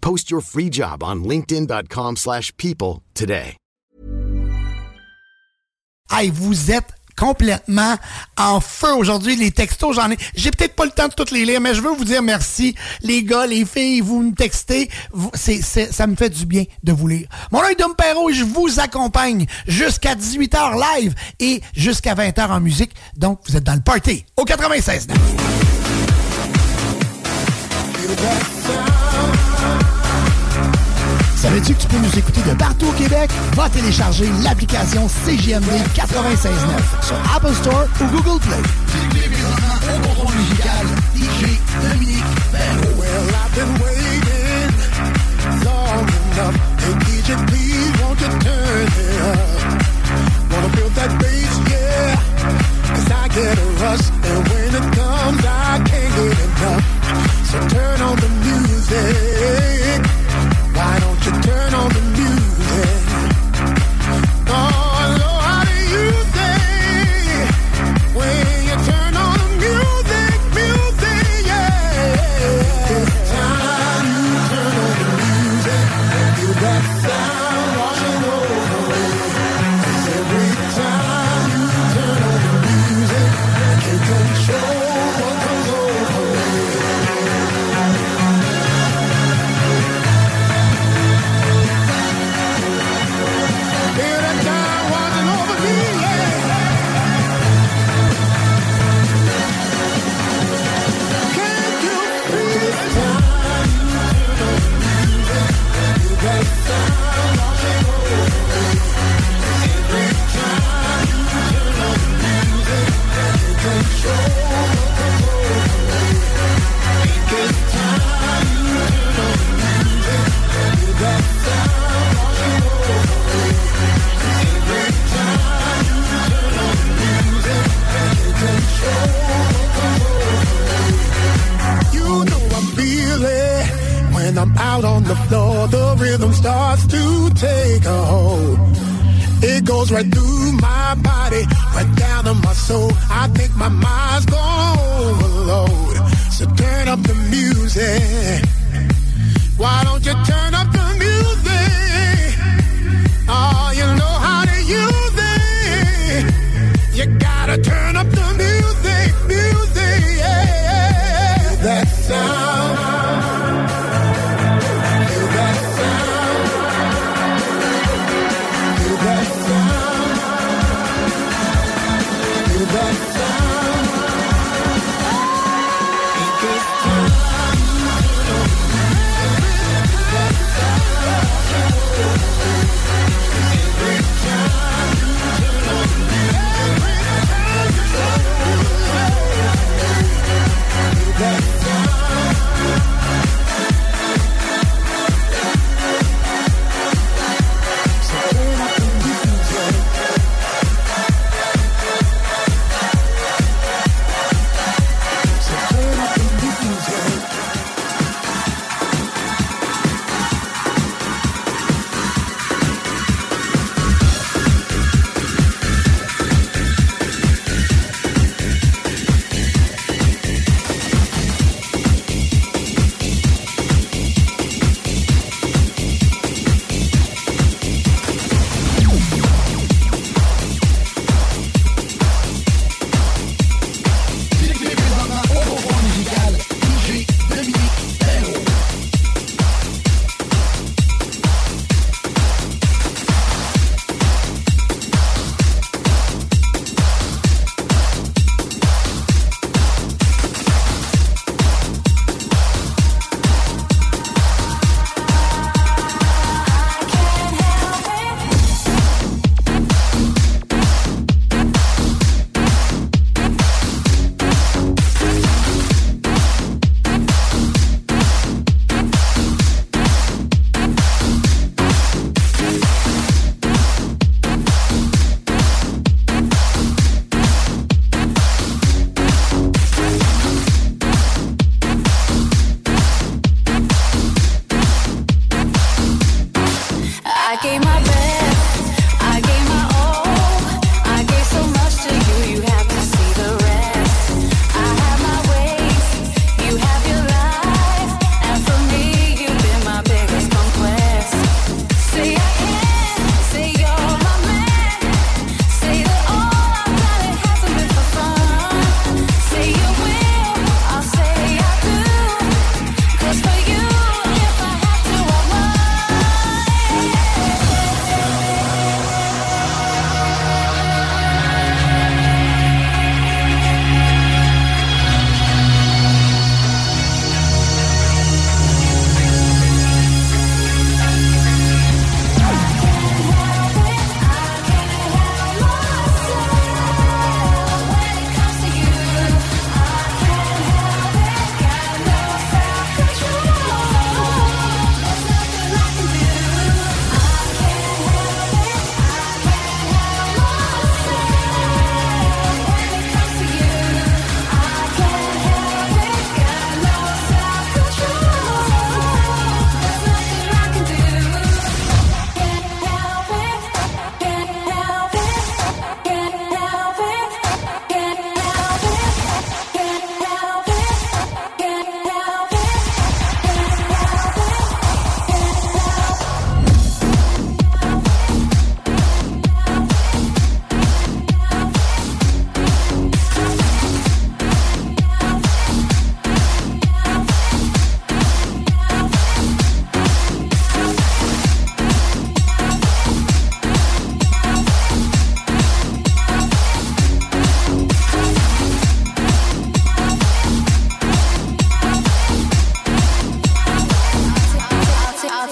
Post your free job on linkedin.com/people slash people today. Hey, vous êtes complètement en feu aujourd'hui. Les textos, j'en ai. J'ai peut-être pas le temps de toutes les lire, mais je veux vous dire merci. Les gars, les filles, vous me textez. Ça me fait du bien de vous lire. Mon œil d'homme Perrault, je vous accompagne jusqu'à 18h live et jusqu'à 20h en musique. Donc, vous êtes dans le party au 96. Savais-tu que tu peux nous écouter de partout au Québec? Va télécharger l'application CGMD 96.9 sur Apple Store ou Google Play. When I'm out on the floor. The rhythm starts to take a hold. It goes right through my body, right down to my soul. I think my mind's gone overload. So turn up the music. Why don't you turn up the music? Oh, you know how to use it. You gotta turn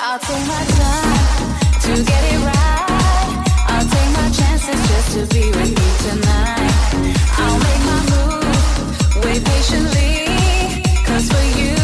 I'll take my time to get it right. I'll take my chances just to be with you tonight. I'll make my move, wait patiently, cause for you.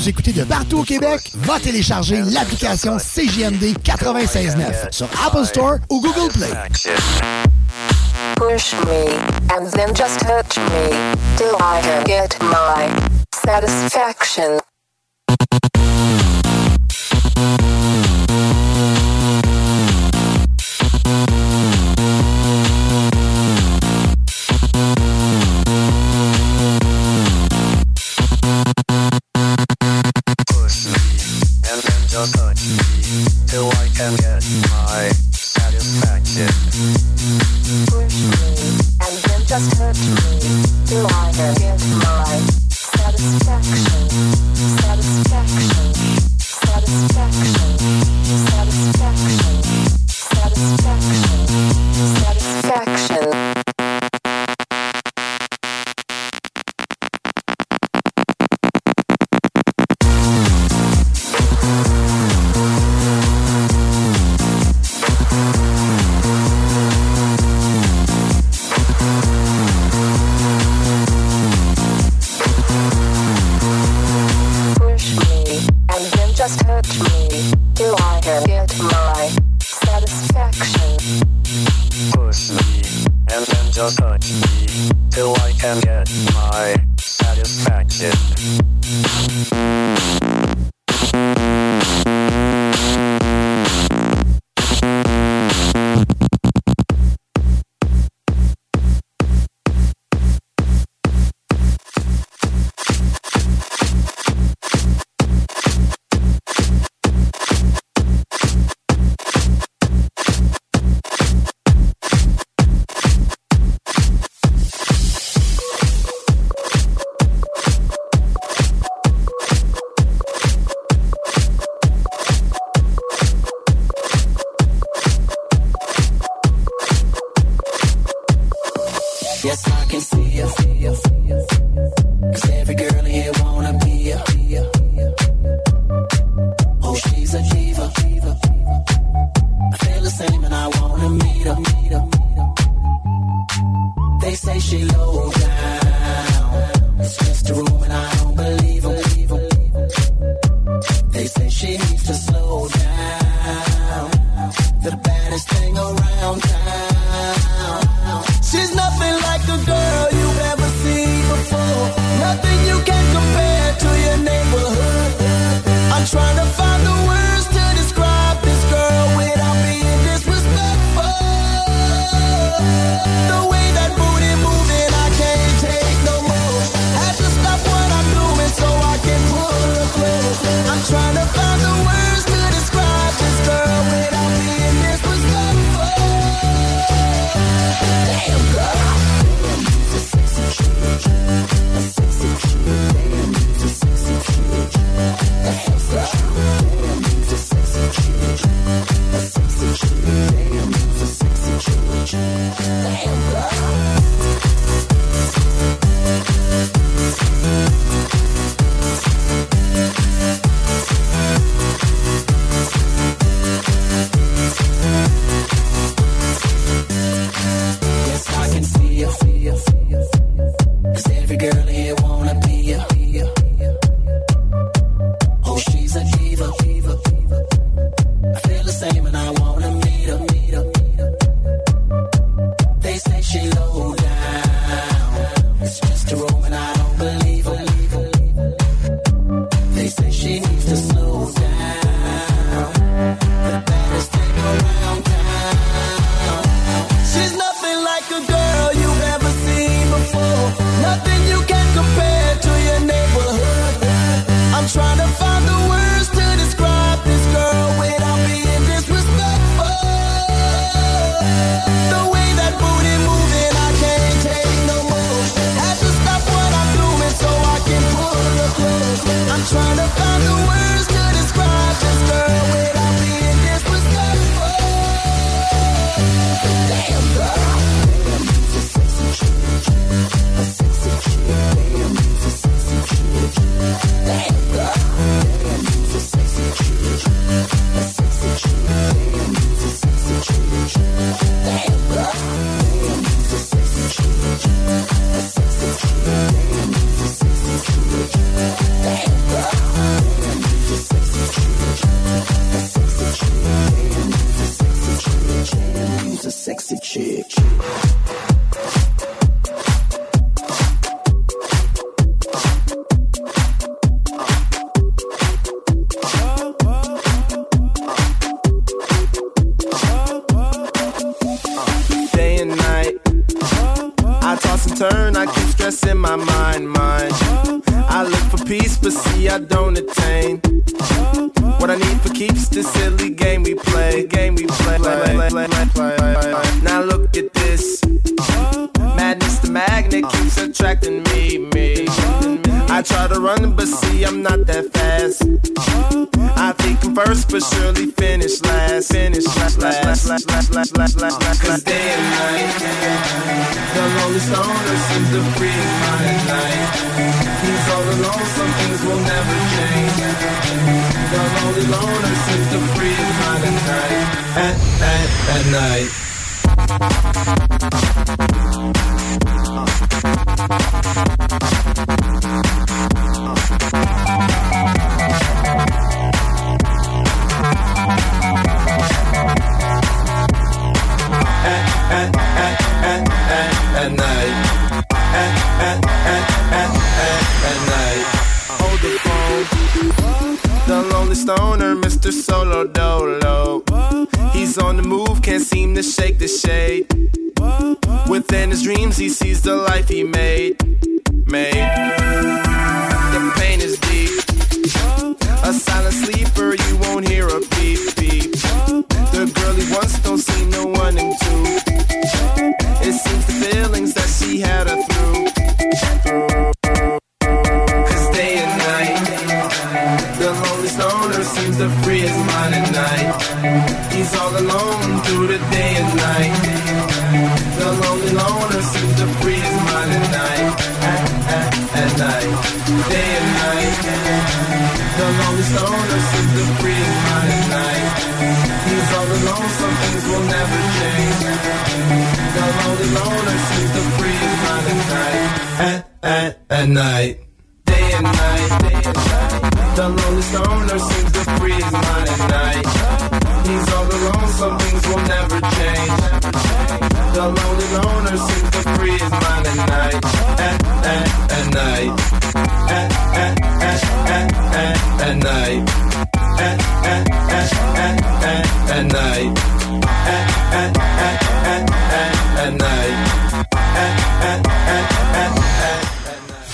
nous de partout au Québec, va télécharger l'application CGMD 96.9 sur Apple Store ou Google Play.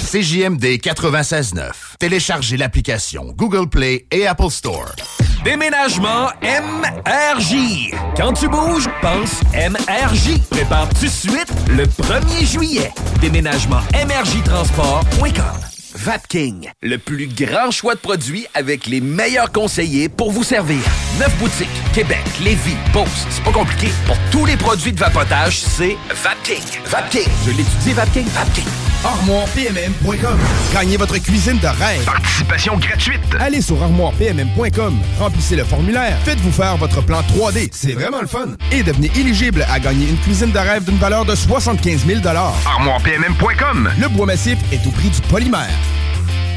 CJMD 96.9. Téléchargez l'application Google Play et Apple Store. Déménagement MRJ. Quand tu bouges, pense MRJ. Prépare tout de suite le 1er juillet. Déménagement MRJ Transport.com. Vapking, le plus grand choix de produits avec les meilleurs conseillers pour vous servir. Neuf boutiques, Québec, Lévis, Beauce, c'est pas compliqué. Pour tous les produits de vapotage, c'est Vapking. Vapking. Je l'étudie, Vapking. Vapking armoirepmm.com. Gagnez votre cuisine de rêve. Participation gratuite. Allez sur armoirepmm.com, remplissez le formulaire, faites-vous faire votre plan 3D, c'est vraiment le fun, et devenez éligible à gagner une cuisine de rêve d'une valeur de 75 000 Armoirepmm.com. Le bois massif est au prix du polymère.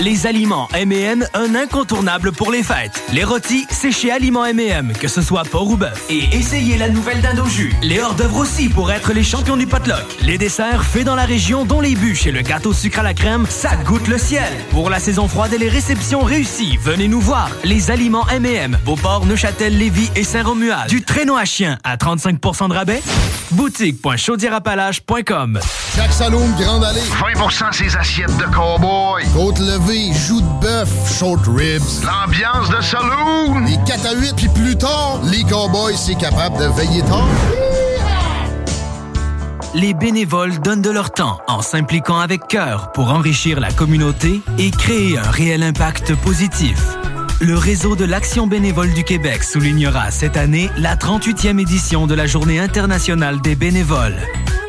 Les aliments M&M, un incontournable pour les fêtes. Les rôtis, c'est chez Aliments M&M, que ce soit porc ou bœuf. Et essayez la nouvelle dinde au jus. Les hors-d'œuvre aussi pour être les champions du potluck. Les desserts faits dans la région, dont les bûches et le gâteau sucre à la crème, ça goûte le ciel. Pour la saison froide et les réceptions réussies, venez nous voir. Les aliments M&M, Beauport, Neuchâtel, Lévis et Saint-Romuald. Du traîneau à chien à 35% de rabais. Boutique.chaudierapalache.com Jack Saloon, Grande Allée. 20% ses assiettes de cowboy. Côte levée, joues de bœuf, short ribs. L'ambiance de saloon. Les 4 à 8, puis plus tard, les cowboys, c'est capable de veiller tard. Les bénévoles donnent de leur temps en s'impliquant avec cœur pour enrichir la communauté et créer un réel impact positif. Le réseau de l'Action bénévole du Québec soulignera cette année la 38e édition de la Journée internationale des bénévoles.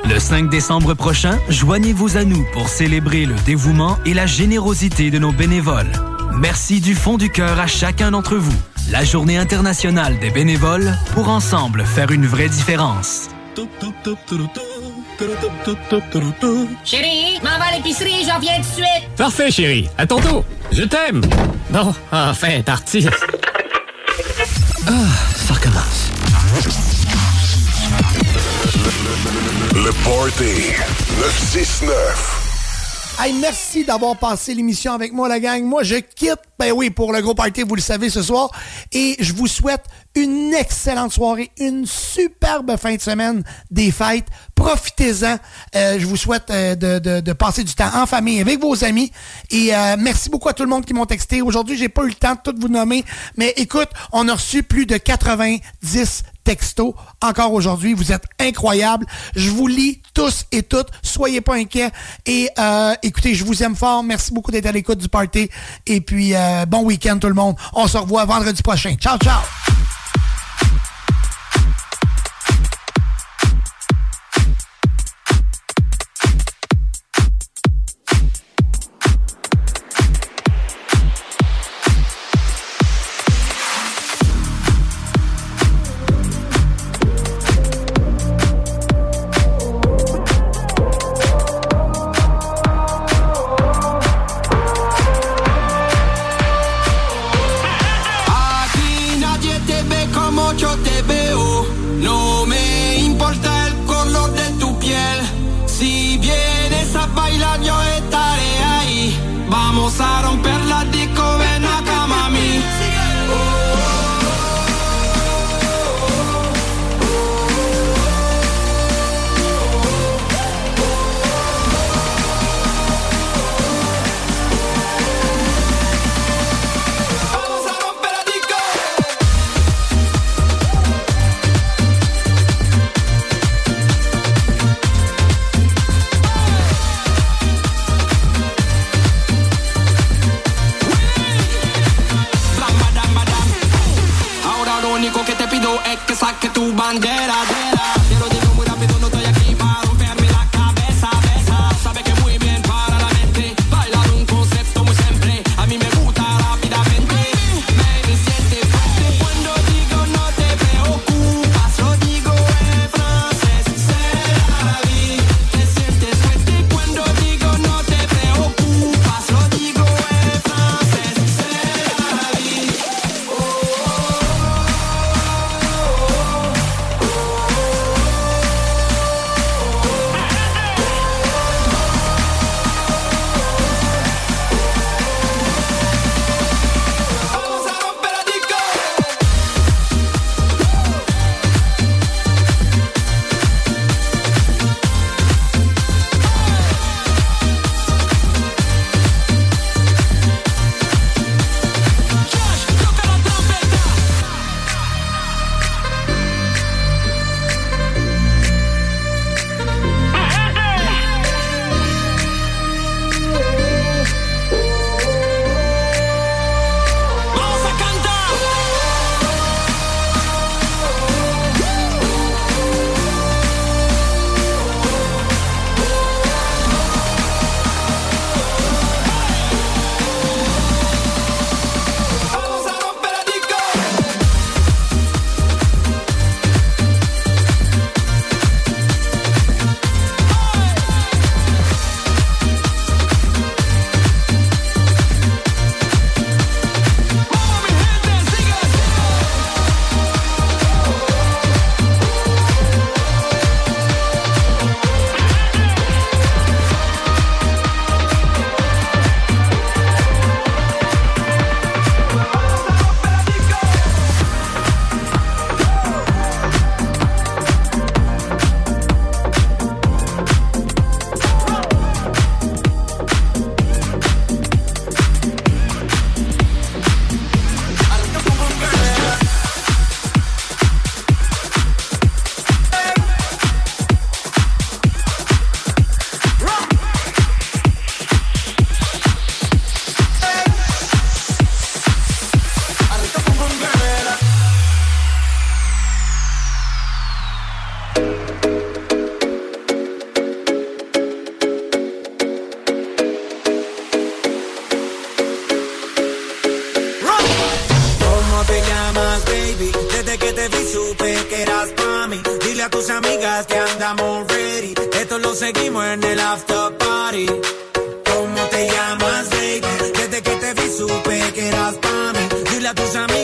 Le 5 décembre prochain, joignez-vous à nous pour célébrer le dévouement et la générosité de nos bénévoles. Merci du fond du cœur à chacun d'entre vous. La Journée internationale des bénévoles pour ensemble faire une vraie différence. Chérie, m'en va à l'épicerie, j'en viens tout de suite. Parfait, chérie. À tantôt. Je t'aime. Bon, enfin, parti. Ah, ça recommence. Le Party 969. Hey, merci d'avoir passé l'émission avec moi, la gang. Moi, je quitte, ben oui, pour le gros party, vous le savez, ce soir. Et je vous souhaite une excellente soirée, une superbe fin de semaine des fêtes. Profitez-en. Euh, je vous souhaite euh, de, de- de passer du temps en famille avec vos amis. Et euh, merci beaucoup à tout le monde qui m'ont texté. Aujourd'hui, j'ai pas eu le temps de tout vous nommer. Mais écoute, on a reçu plus de 90 textos encore aujourd'hui. Vous êtes incroyables. Je vous lis tous et toutes. Soyez pas inquiets. Et euh, écoutez, je vous aime fort. Merci beaucoup d'être à l'écoute du party. Et puis, euh, bon week-end tout le monde. On se revoit vendredi prochain. Ciao, ciao.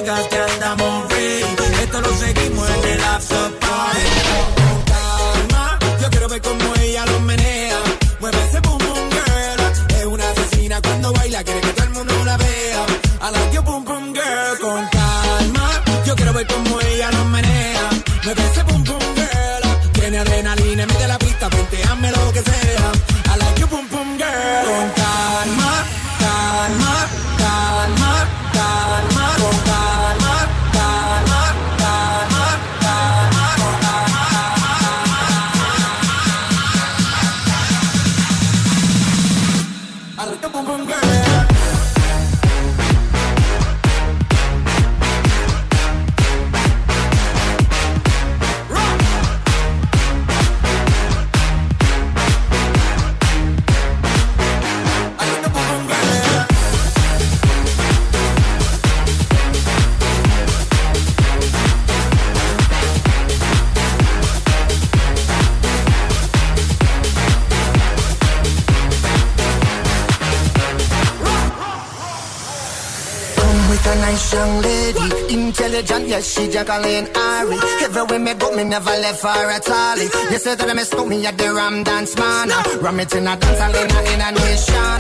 digas que andas Yes, she Jacqueline Ari. Everywhere me go, me never left her at all. You say that I miss me at the Ram Dance Man. Ram it in a dance, I in a, in nation.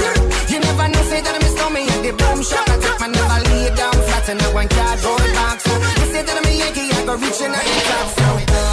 You never know, say that I miss me at the boom shop. I take my never lay down flat in a one cardboard box. You say that I'm a Yankee, I go reaching out the top.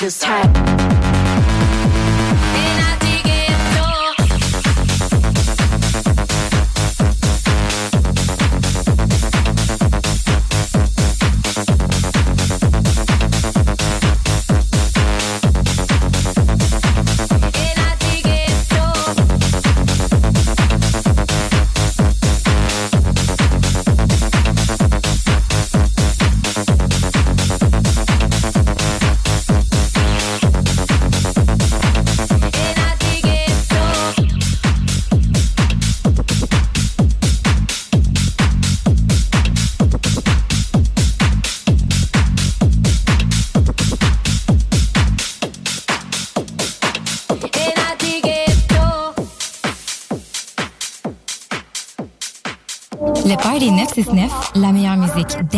Just feels meilleure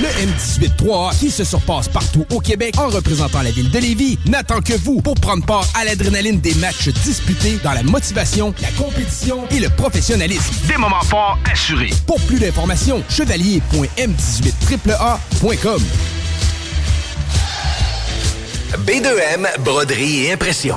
Le M18-3A, qui se surpasse partout au Québec en représentant la ville de Lévis, n'attend que vous pour prendre part à l'adrénaline des matchs disputés dans la motivation, la compétition et le professionnalisme. Des moments forts assurés. Pour plus d'informations, chevalier.m18AAA.com. B2M, broderie et impression.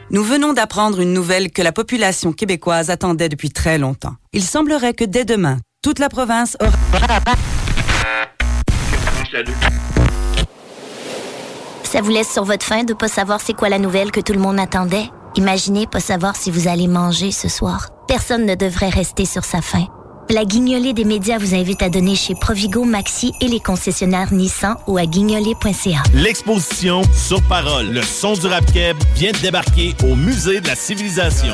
Nous venons d'apprendre une nouvelle que la population québécoise attendait depuis très longtemps. Il semblerait que dès demain, toute la province aura... Ça vous laisse sur votre faim de pas savoir c'est quoi la nouvelle que tout le monde attendait? Imaginez pas savoir si vous allez manger ce soir. Personne ne devrait rester sur sa faim. La guignolée des médias vous invite à donner chez Provigo, Maxi et les concessionnaires Nissan ou à guignolée.ca. L'exposition Sur Parole, le son du rap keb vient de débarquer au Musée de la Civilisation.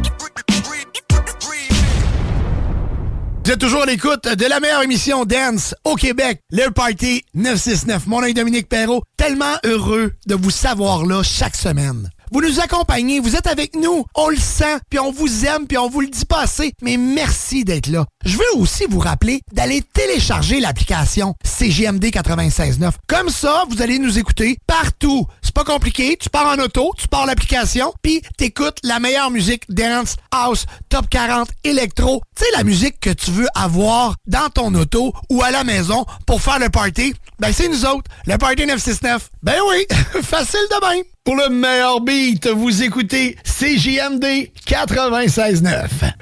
Vous êtes toujours à l'écoute de la meilleure émission Dance au Québec, le Party 969. Mon nom est Dominique Perrault, tellement heureux de vous savoir là chaque semaine. Vous nous accompagnez, vous êtes avec nous, on le sent, puis on vous aime, puis on vous le dit pas mais merci d'être là. Je veux aussi vous rappeler d'aller télécharger l'application CGMD 96.9. Comme ça, vous allez nous écouter partout. C'est pas compliqué, tu pars en auto, tu pars l'application, puis t'écoutes la meilleure musique dance, house, top 40, électro. Tu sais, la musique que tu veux avoir dans ton auto ou à la maison pour faire le party, ben c'est nous autres, le Party 969. Ben oui, facile de même. Pour le meilleur beat, vous écoutez CJMD 96.9.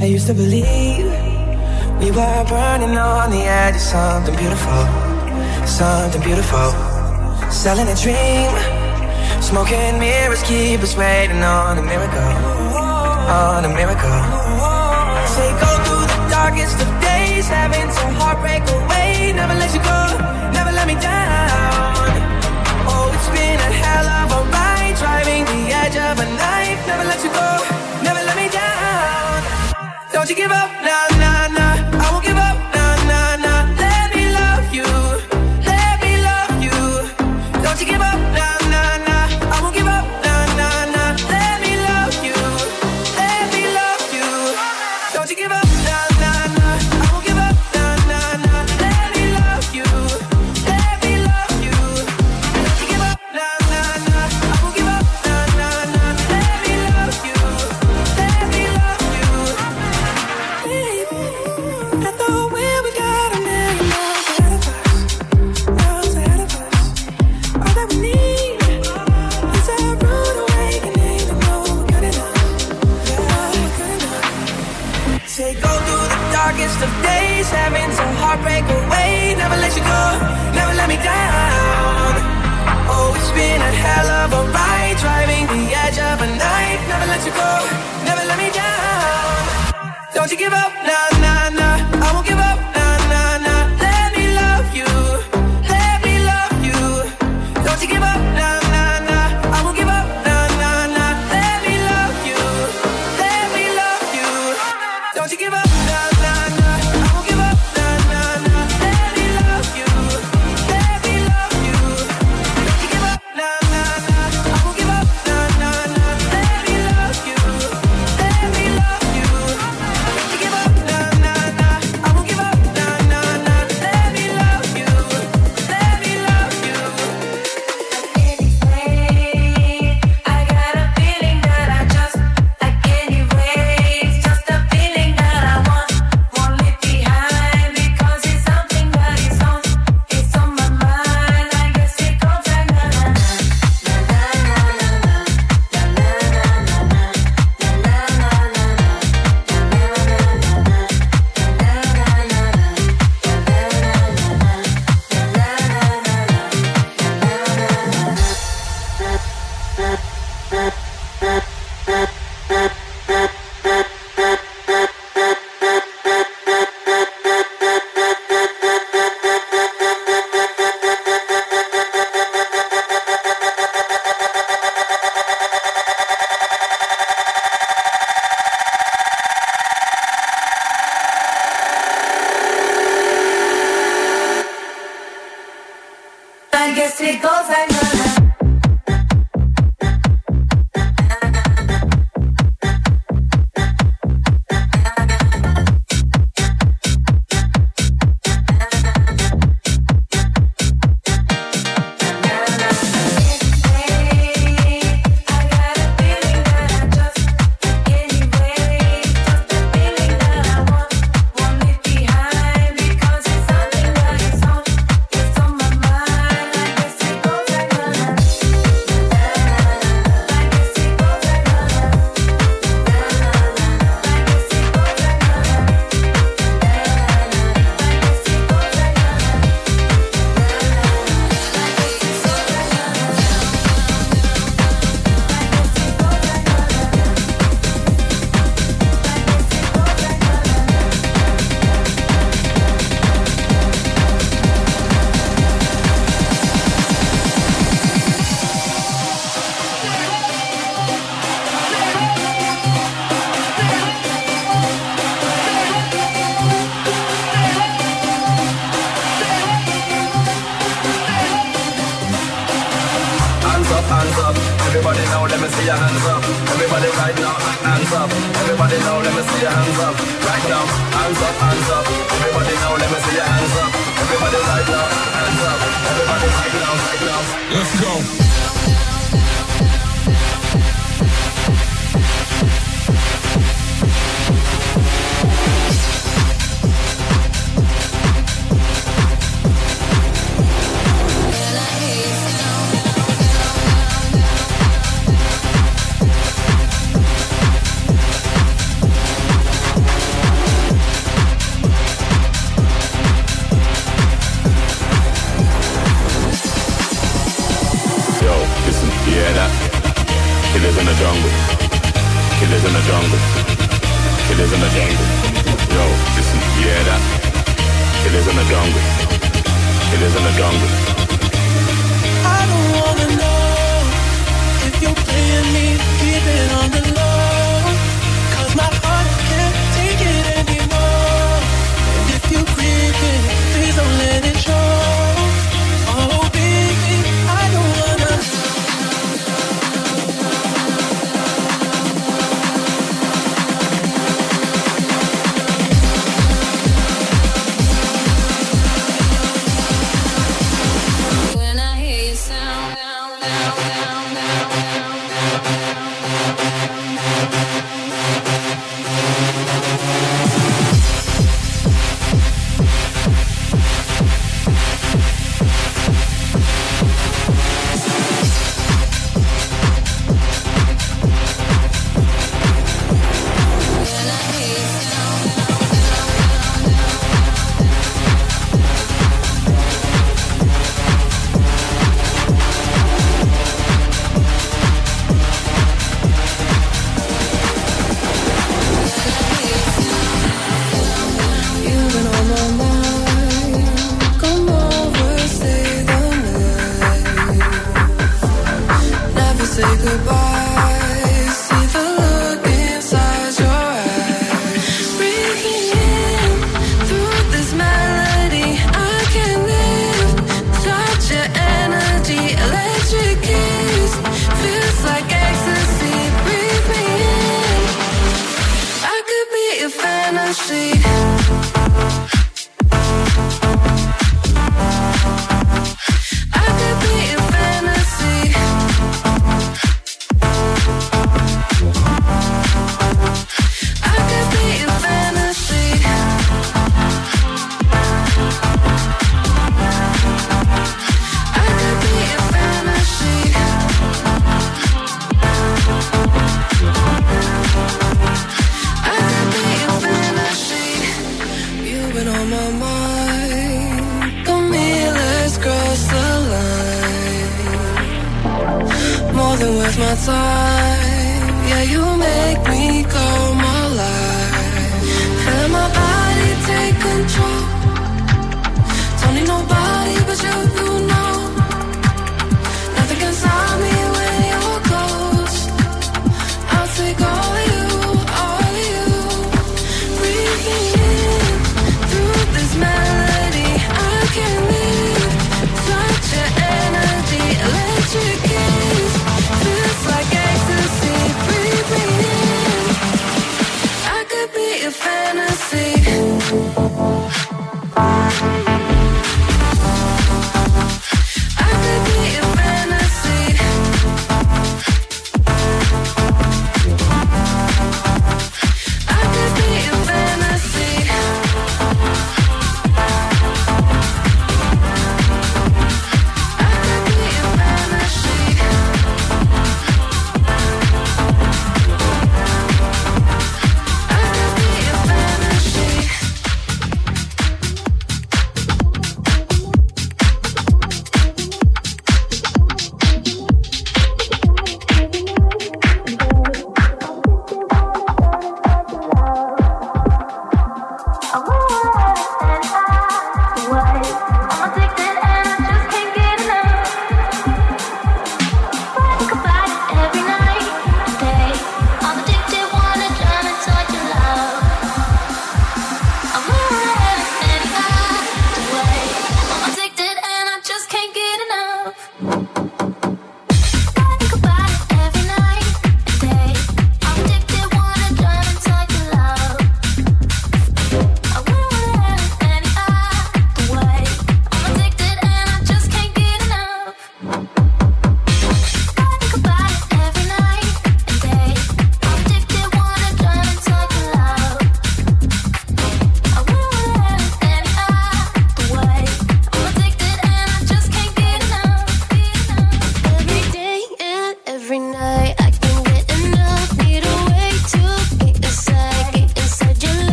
I used to believe we were burning on the edge of something beautiful, something beautiful. Selling a dream, smoking mirrors keep us waiting on a miracle, on a miracle. Say go through the darkest of days, having some heartbreak away. Never let you go, never let me down. Oh, it's been a hell of a ride, driving the edge of a knife. Never let you go, never let me down. Don't you give up, nah, give up,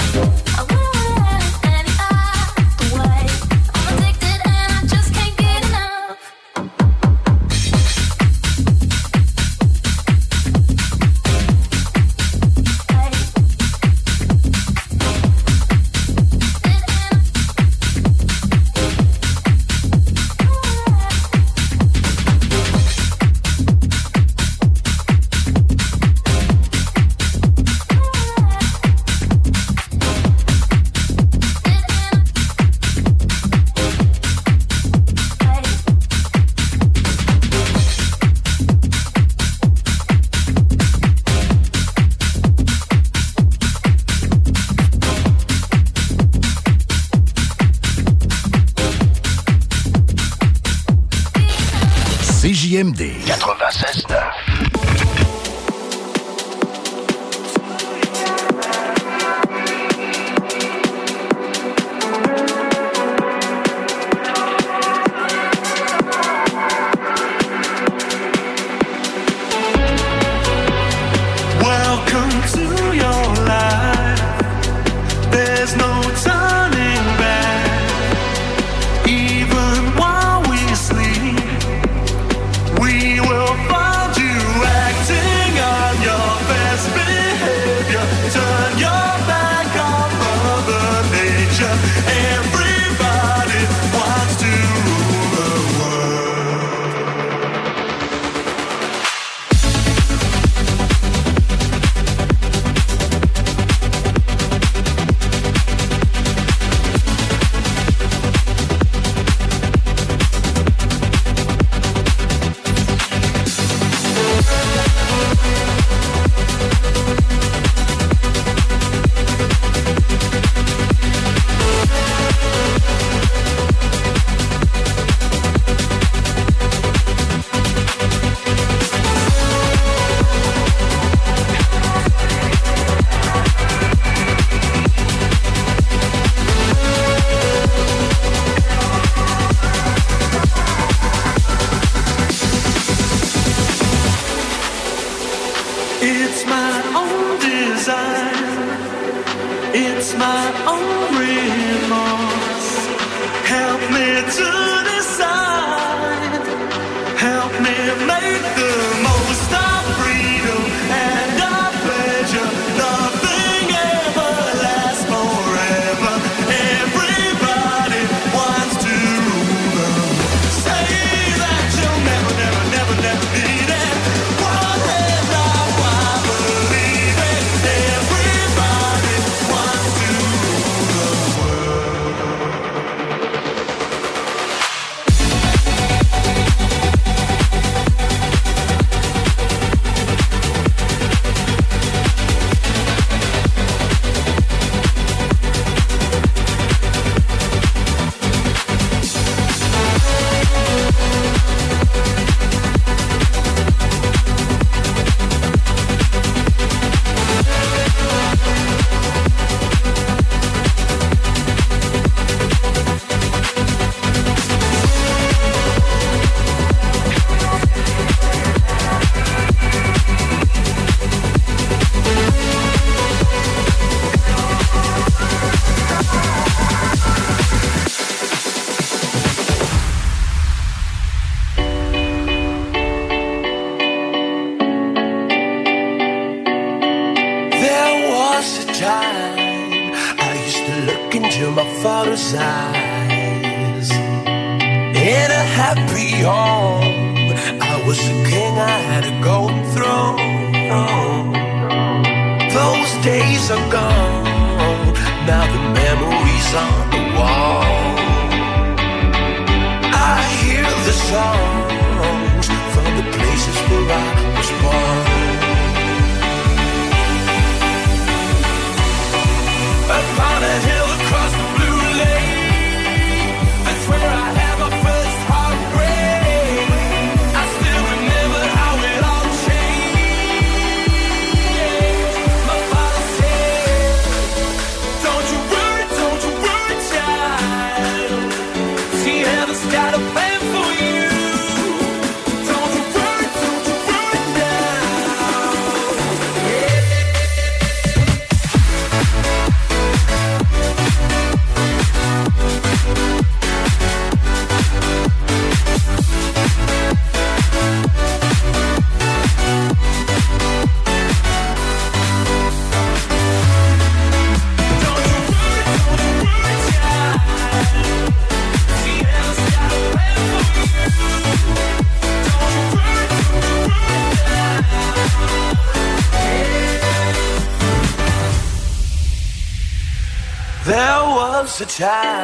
Okay. the time.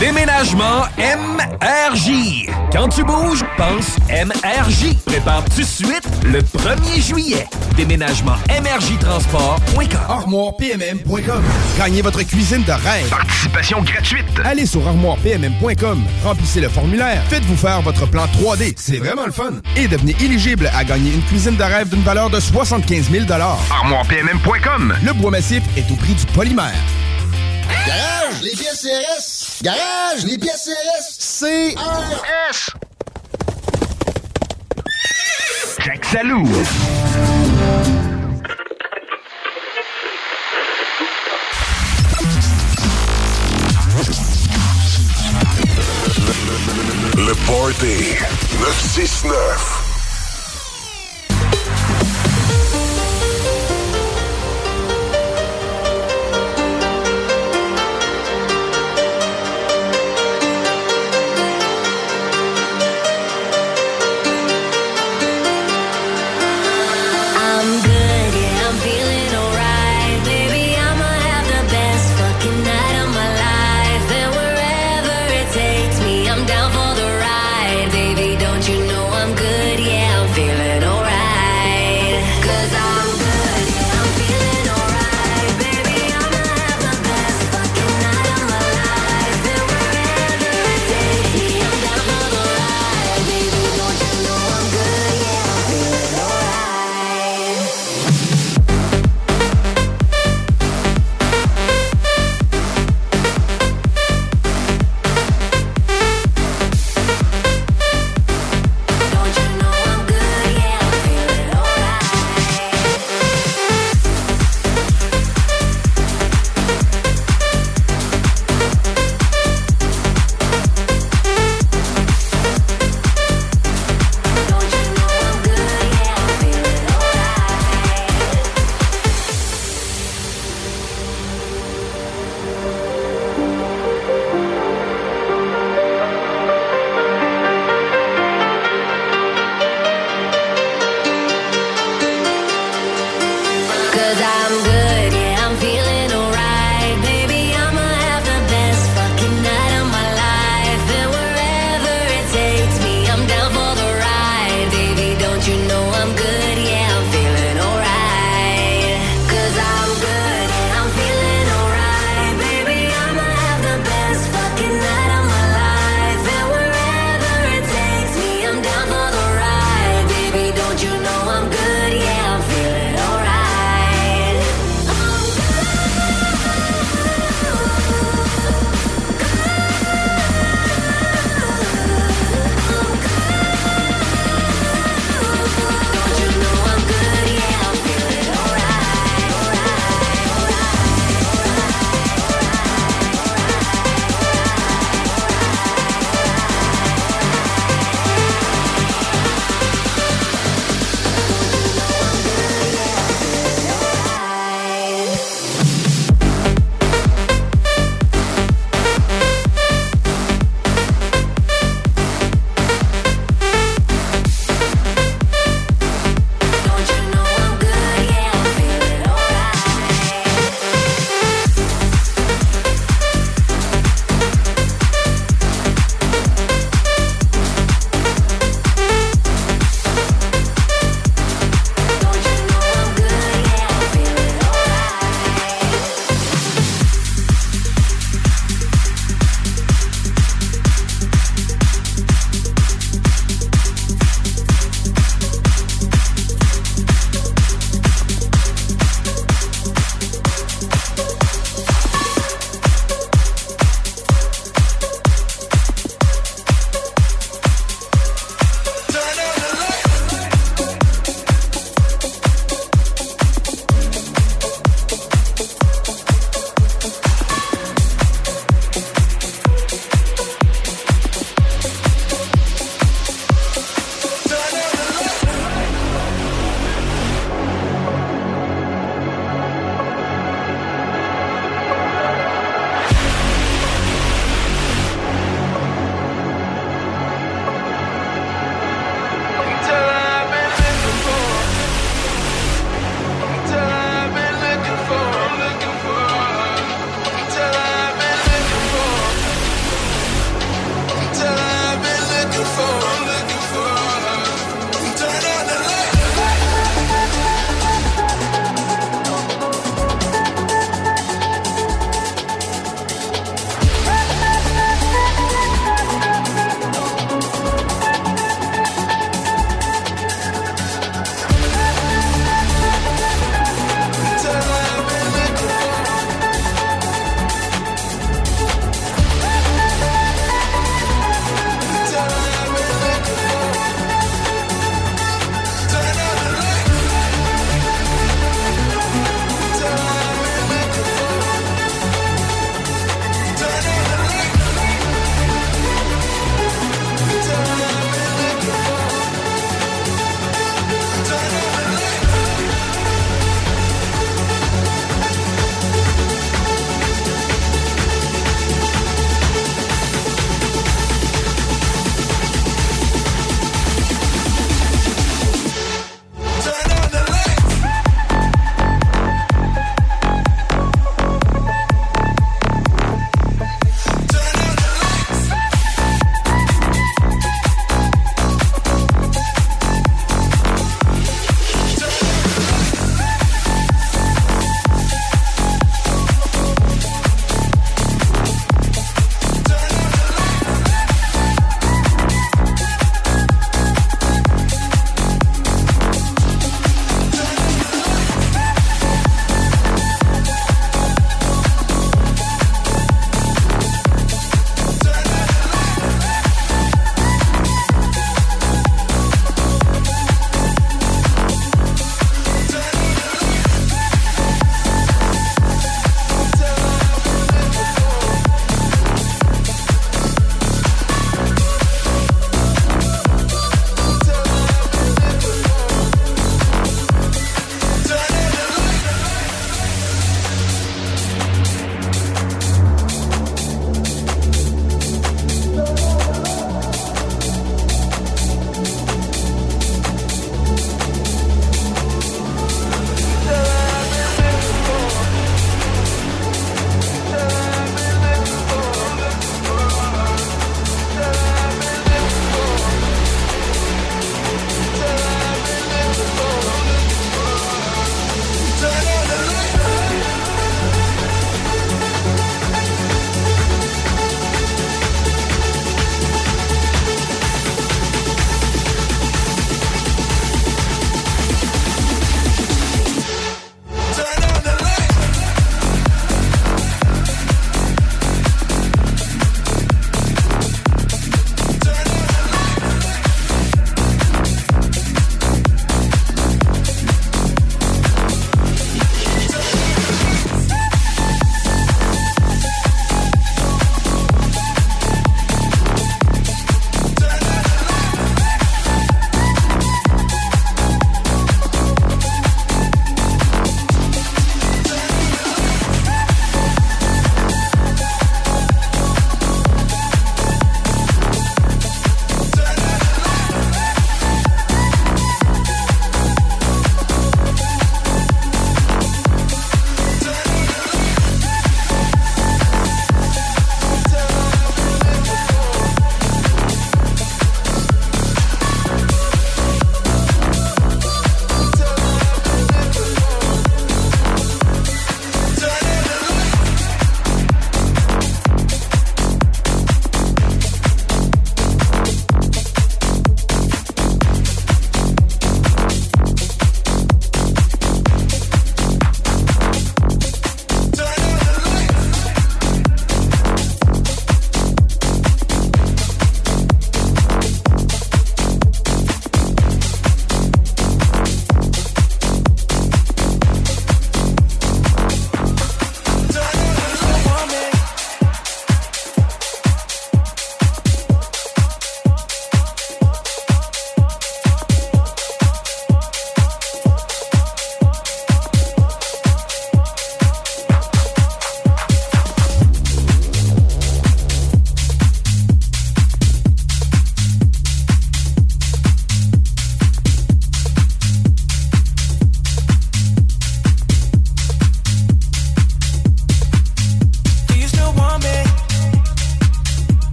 Déménagement MRJ. Quand tu bouges, pense MRJ. Prépare tout de suite le 1er juillet. Déménagement MRJ Transport.com. ArmoirePMM.com. Gagnez votre cuisine de rêve. Participation gratuite. Allez sur armoirepmm.com, remplissez le formulaire, faites-vous faire votre plan 3D, c'est vraiment le fun. Et devenez éligible à gagner une cuisine de rêve d'une valeur de 75 000 ArmoirePMM.com. Le bois massif est au prix du polymère. Garage, les pièces CRS. Garage, les pièces CRS. CRS. Jack Salou. Le Party 969.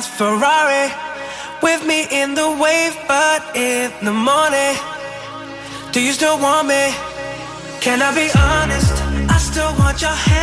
fast Ferrari with me in the wave, but in the morning, do you still want me? Can I be honest? I still want your hand.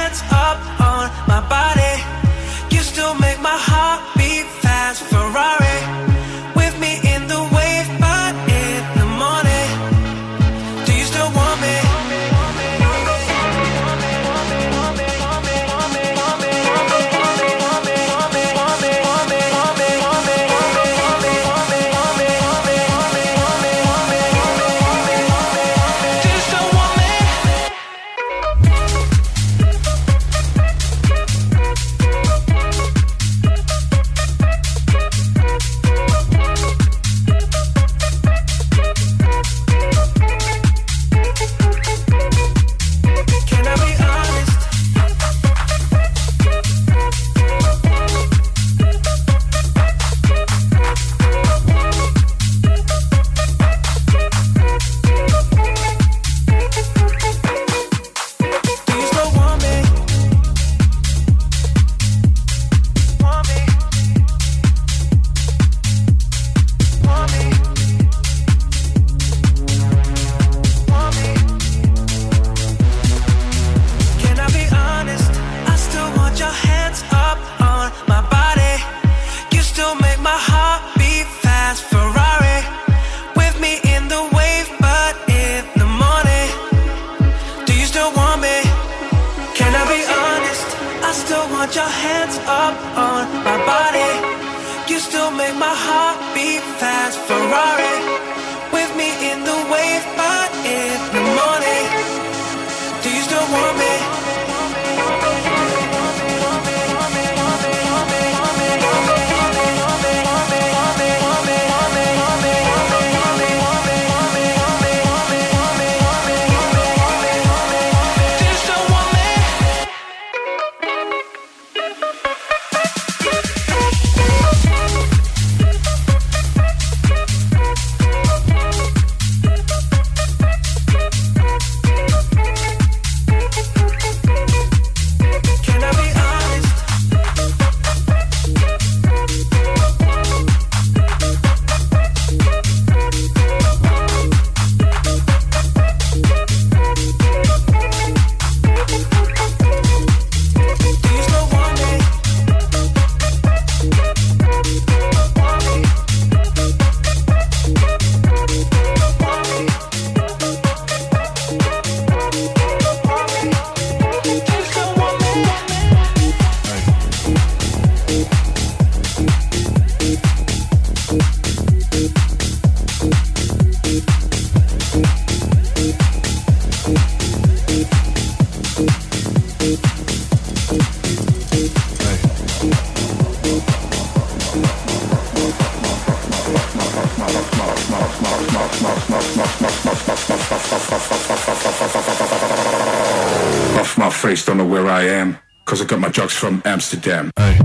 Jocks from Amsterdam. Hey.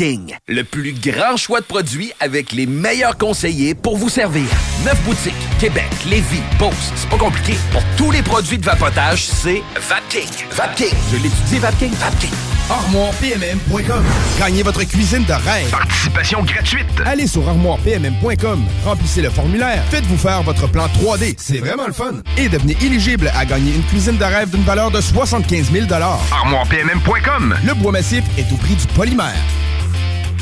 Le plus grand choix de produits avec les meilleurs conseillers pour vous servir. Neuf boutiques, Québec, Lévis, Beauce, c'est pas compliqué. Pour tous les produits de vapotage, c'est Vapking. Vapking. Je l'étudie, Vapking. Vapking. ArmoirePMM.com. Gagnez votre cuisine de rêve. Participation gratuite. Allez sur armoirepmm.com, remplissez le formulaire, faites-vous faire votre plan 3D, c'est vraiment le fun. Et devenez éligible à gagner une cuisine de rêve d'une valeur de 75 000 ArmoirePMM.com. Le bois massif est au prix du polymère.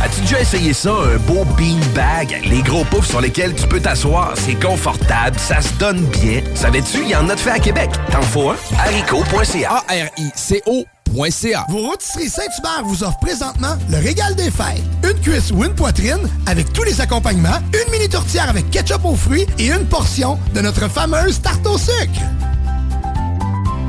As-tu déjà essayé ça, un beau beanbag? Les gros poufs sur lesquels tu peux t'asseoir, c'est confortable, ça se donne bien. Savais-tu, il y en a de fait à Québec. T'en faut un? haricot.ca. A-R-I-C-O.ca. Vos rôtisseries Saint-Hubert vous offrent présentement le régal des fêtes. Une cuisse ou une poitrine avec tous les accompagnements, une mini tourtière avec ketchup aux fruits et une portion de notre fameuse tarte au sucre.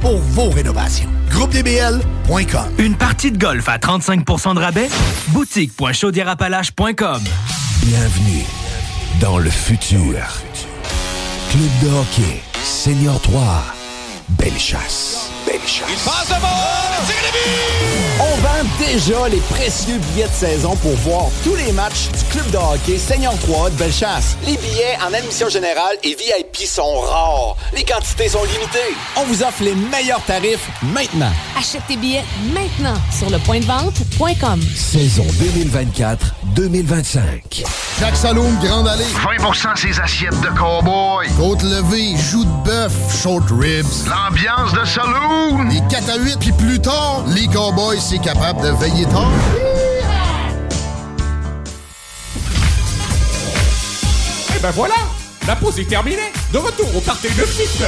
pour vos rénovations. GroupeDBL.com Une partie de golf à 35% de rabais? Boutique.chaudierapalache.com Bienvenue dans le futur. Club de hockey, Senior 3, Belle chasse. Belle chasse. passe de On vend déjà les précieux billets de saison pour voir tous les matchs du club de hockey Seigneur 3 de Bellechasse. Les billets en admission générale et VIP sont rares. Les quantités sont limitées. On vous offre les meilleurs tarifs maintenant. Achète tes billets maintenant sur le point de vente.com. Saison 2024-2025. Jacques Saloum, Grande Allée. 20% ses assiettes de cowboy. Côte levée, joues de bœuf, short ribs. L'ambiance de saloon. Les 4 à 8, puis plus tard, les cowboys, c'est capable de veiller tard. Et ben voilà, la pause est terminée. De retour au party de Fitz.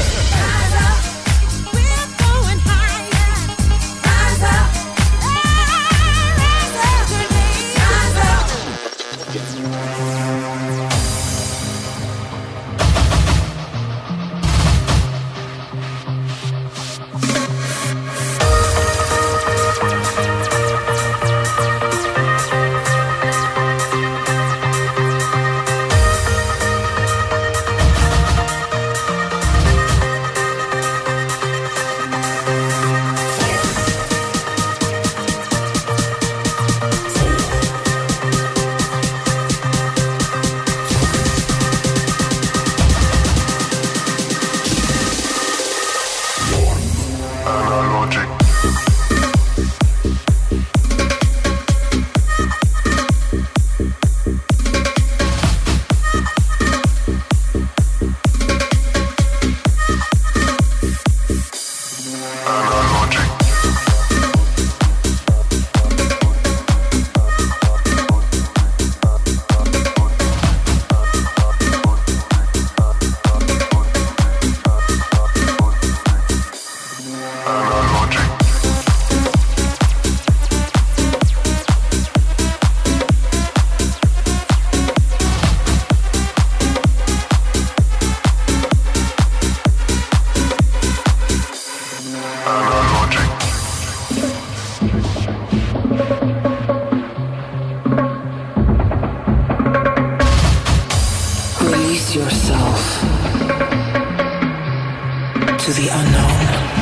unknown.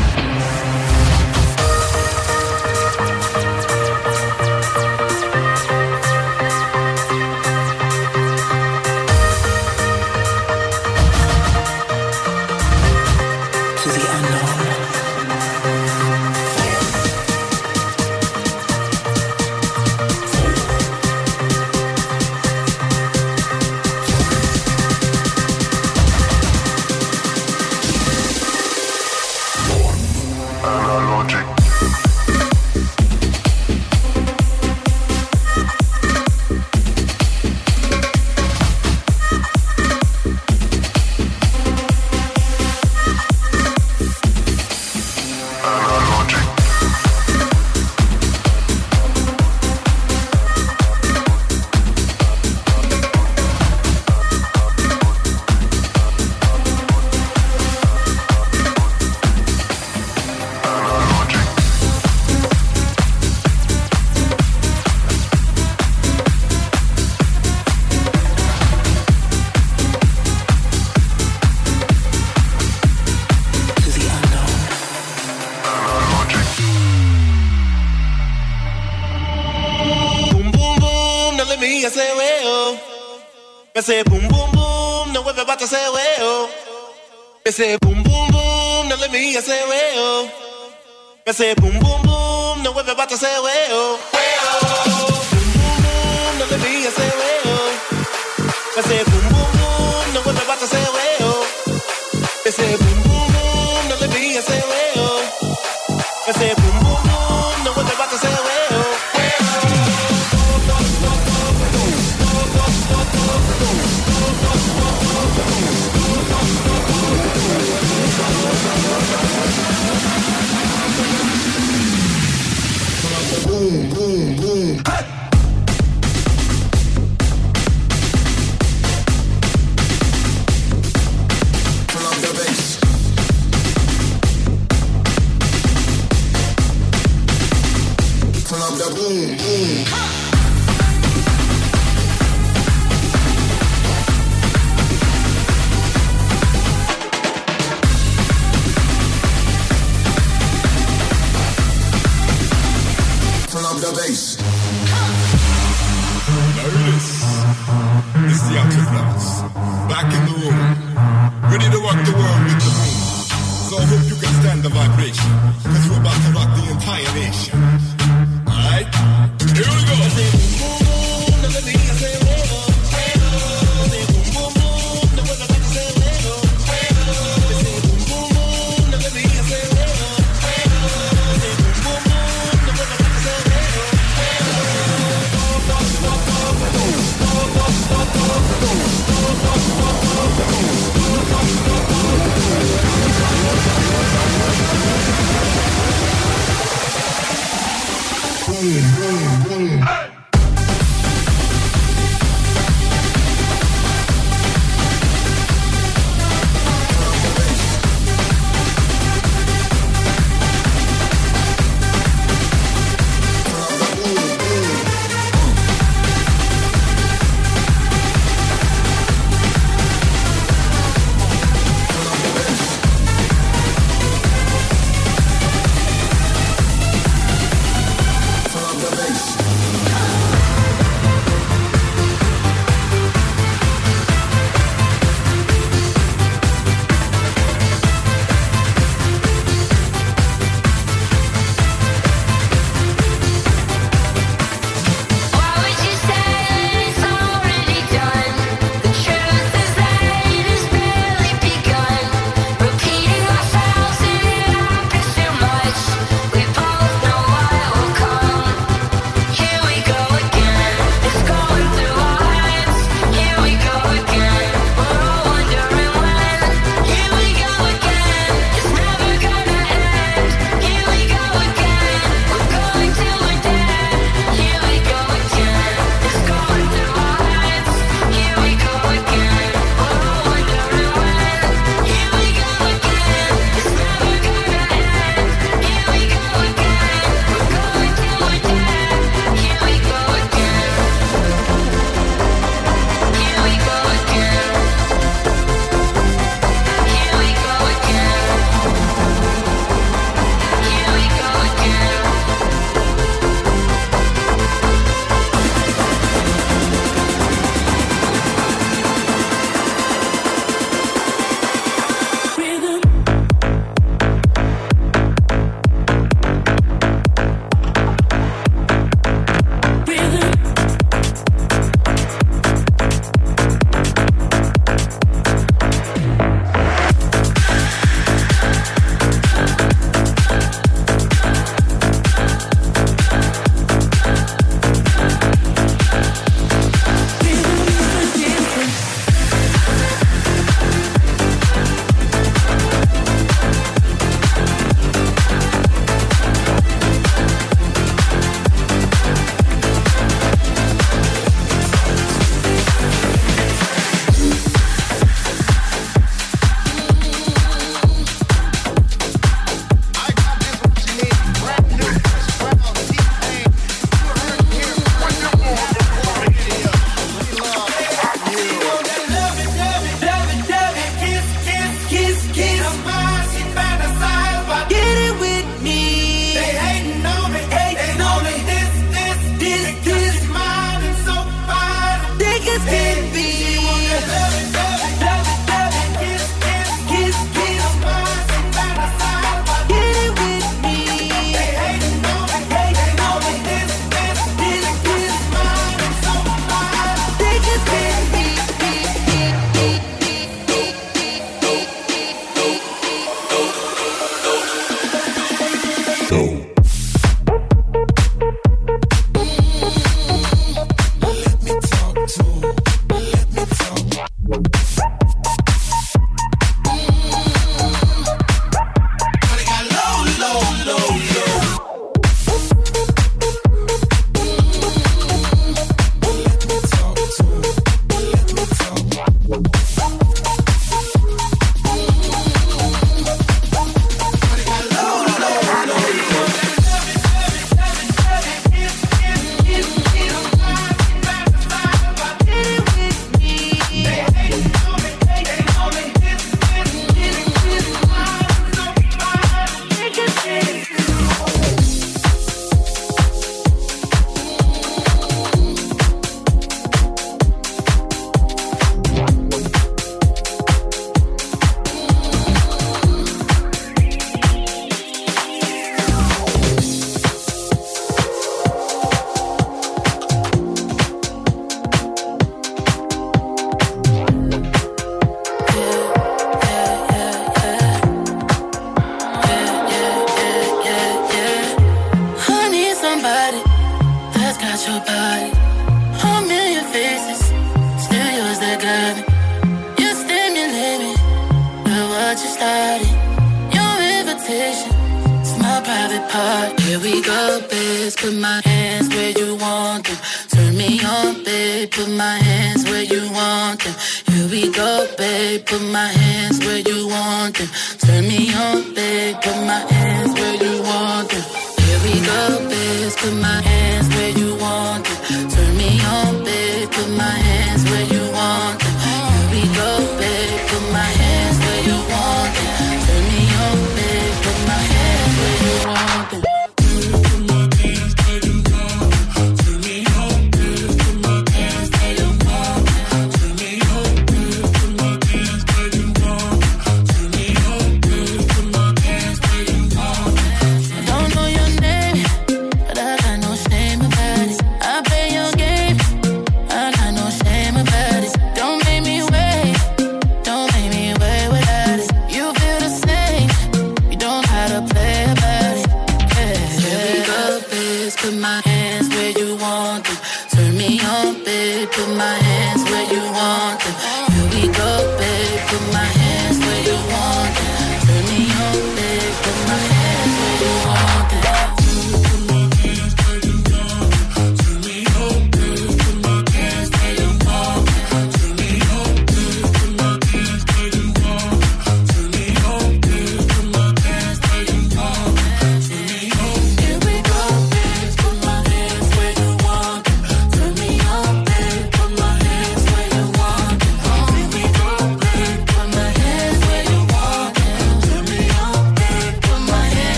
say boom boom boom. Now everybody say way oh, way. Boom boom boom. Now the beat say way oh. I.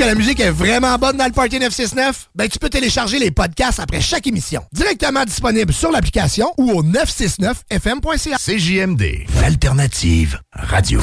que la musique est vraiment bonne dans le Party 969? Ben, tu peux télécharger les podcasts après chaque émission. Directement disponible sur l'application ou au 969fm.ca. CJMD, l'alternative radio.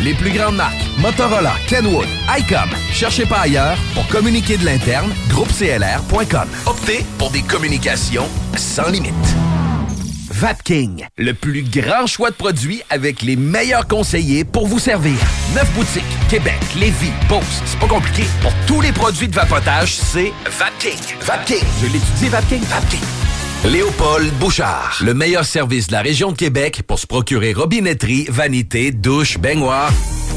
Les plus grandes marques, Motorola, Kenwood, ICOM. Cherchez pas ailleurs pour communiquer de l'interne, groupeclr.com. Optez pour des communications sans limite. Vapking, le plus grand choix de produits avec les meilleurs conseillers pour vous servir. Neuf boutiques, Québec, Lévis, Beauce, c'est pas compliqué. Pour tous les produits de vapotage, c'est Vapking. Vapking, je l'étudie, Vapking, Vapking. Léopold Bouchard, le meilleur service de la région de Québec pour se procurer robinetterie, vanité, douche, baignoire.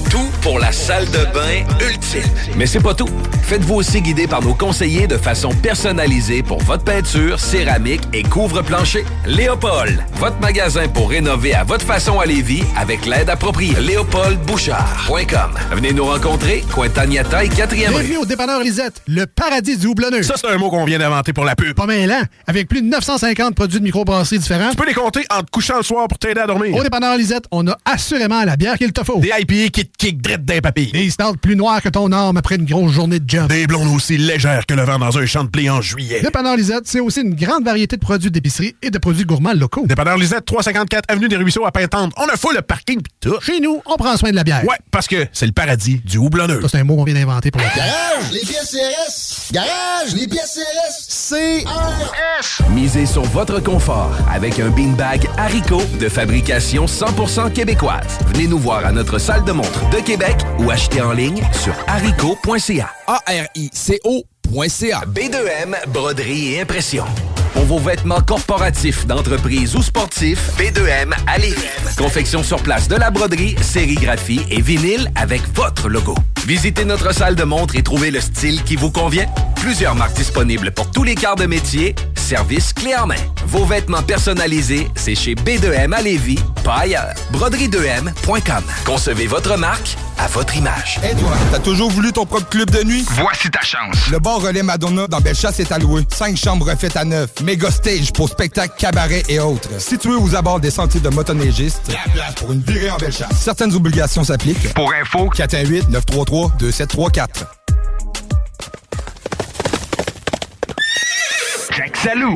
Tout pour la salle de bain ultime. Mais c'est pas tout. Faites-vous aussi guider par nos conseillers de façon personnalisée pour votre peinture, céramique et couvre-plancher. Léopold, votre magasin pour rénover à votre façon à Lévis avec l'aide appropriée. LéopoldBouchard.com. Venez nous rencontrer, Cointagnata et 4e rue. Bienvenue au dépanneur Lisette, le paradis du houblonneux. Ça, c'est un mot qu'on vient d'inventer pour la pub. Pas mal? Avec plus de 950 produits de microbrasserie différents. Tu peux les compter en te couchant le soir pour t'aider à dormir. Au dépanneur Lisette, on a assurément la bière qu'il te faut. Des IPA qui te kick drette d'un papier. Des stouts plus noirs que ton arme après une grosse journée de job. Des blondes aussi légères que le vent dans un champ de blé en juillet. Dépanneur Lisette, c'est aussi une grande variété de produits d'épicerie et de produits gourmands locaux. Dépanneur Lisette, 354 Avenue des Ruisseaux à Pintante. On a fou le parking pis tout. Chez nous, on prend soin de la bière. Ouais, parce que c'est le paradis du houblonneux. Ça, c'est un mot qu'on vient d'inventer pour la bière. Garage, les pièces CRS. Garage, les pièces CRS. CRS. Misez sur votre confort avec un beanbag Haricot de fabrication 100% québécoise. Venez nous voir à notre salle de montre de Québec ou achetez en ligne sur haricot.ca. A-R-I-C-O.ca. B2M, broderie et impression. Pour vos vêtements corporatifs, d'entreprise ou sportifs, B2M à Lévis. Confection sur place de la broderie, sérigraphie et vinyle avec votre logo. Visitez notre salle de montre et trouvez le style qui vous convient. Plusieurs marques disponibles pour tous les quarts de métier. Service clé en main. Vos vêtements personnalisés, c'est chez B2M à Lévis, pas ailleurs. Broderie2M.com. Concevez votre marque à votre image. Et toi, t'as toujours voulu ton propre club de nuit? Voici ta chance. Le bar relais Madonna dans Bellechasse est alloué. Cinq chambres refaites à neuf. Méga stage pour spectacles, cabarets et autres. Situé aux abords des sentiers de motoneigistes. La place pour une virée en Bellechasse. Certaines obligations s'appliquent. Pour info, 418-933-2734. Jack Salou.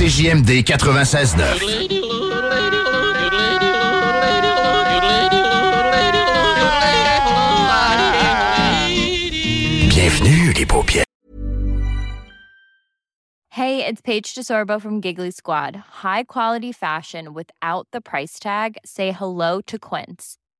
CJMD 96.9. Bienvenue, les paupières. Hey, it's Paige DeSorbo from Giggly Squad. High quality fashion without the price tag. Say hello to Quince.